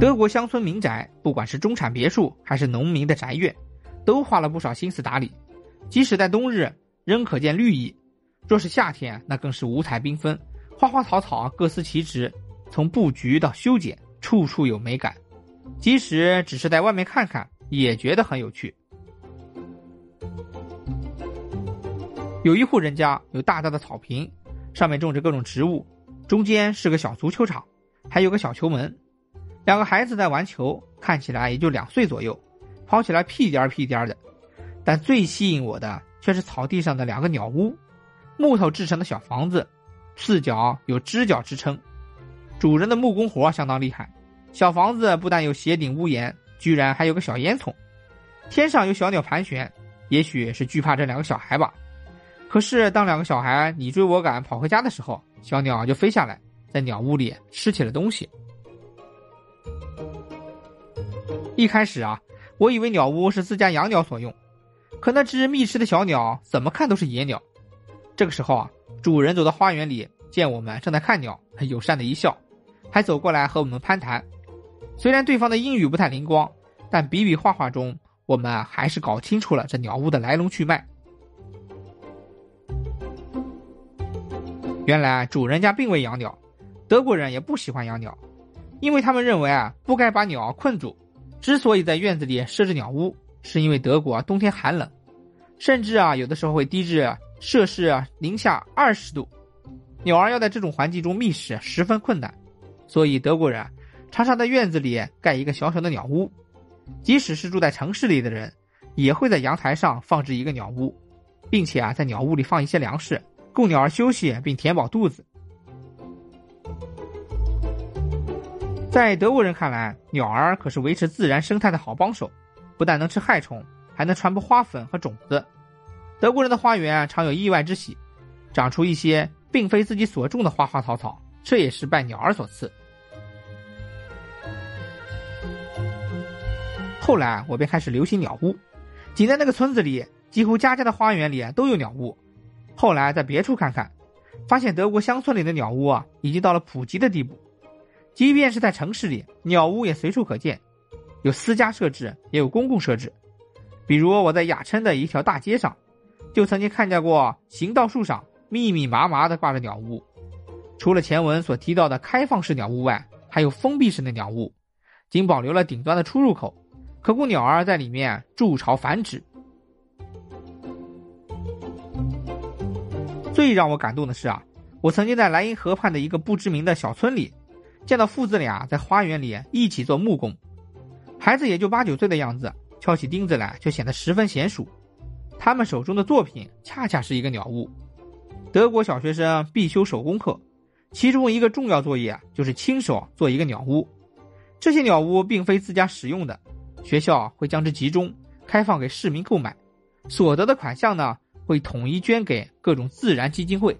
德国乡村民宅，不管是中产别墅还是农民的宅院，都花了不少心思打理。即使在冬日，仍可见绿意；若是夏天，那更是五彩缤纷，花花草草各司其职，从布局到修剪，处处有美感。即使只是在外面看看，也觉得很有趣。有一户人家有大大的草坪，上面种着各种植物，中间是个小足球场，还有个小球门。两个孩子在玩球，看起来也就两岁左右，跑起来屁颠儿屁颠儿的。但最吸引我的却是草地上的两个鸟屋，木头制成的小房子，四角有支脚支撑，主人的木工活相当厉害。小房子不但有斜顶屋檐，居然还有个小烟囱，天上有小鸟盘旋，也许是惧怕这两个小孩吧。可是当两个小孩你追我赶跑回家的时候，小鸟就飞下来，在鸟屋里吃起了东西。一开始啊，我以为鸟屋是自家养鸟所用，可那只觅食的小鸟怎么看都是野鸟。这个时候啊，主人走到花园里，见我们正在看鸟，友善的一笑，还走过来和我们攀谈。虽然对方的英语不太灵光，但比比划划中，我们还是搞清楚了这鸟屋的来龙去脉。原来主人家并未养鸟，德国人也不喜欢养鸟，因为他们认为啊不该把鸟困住。之所以在院子里设置鸟屋，是因为德国啊冬天寒冷，甚至啊有的时候会低至摄氏零下二十度，鸟儿要在这种环境中觅食十分困难，所以德国人常常在院子里盖一个小小的鸟屋。即使是住在城市里的人，也会在阳台上放置一个鸟屋，并且啊在鸟屋里放一些粮食。供鸟儿休息并填饱肚子。在德国人看来，鸟儿可是维持自然生态的好帮手，不但能吃害虫，还能传播花粉和种子。德国人的花园常有意外之喜，长出一些并非自己所种的花花草草，这也是拜鸟儿所赐。后来我便开始流行鸟屋，仅在那个村子里，几乎家家的花园里都有鸟屋。后来在别处看看，发现德国乡村里的鸟屋啊，已经到了普及的地步。即便是在城市里，鸟屋也随处可见，有私家设置，也有公共设置。比如我在雅琛的一条大街上，就曾经看见过行道树上密密麻麻的挂着鸟屋。除了前文所提到的开放式鸟屋外，还有封闭式的鸟屋，仅保留了顶端的出入口，可供鸟儿在里面筑巢繁殖。最让我感动的是啊，我曾经在莱茵河畔的一个不知名的小村里，见到父子俩在花园里一起做木工，孩子也就八九岁的样子，敲起钉子来就显得十分娴熟。他们手中的作品恰恰是一个鸟屋。德国小学生必修手工课，其中一个重要作业就是亲手做一个鸟屋。这些鸟屋并非自家使用的，学校会将之集中开放给市民购买，所得的款项呢？会统一捐给各种自然基金会。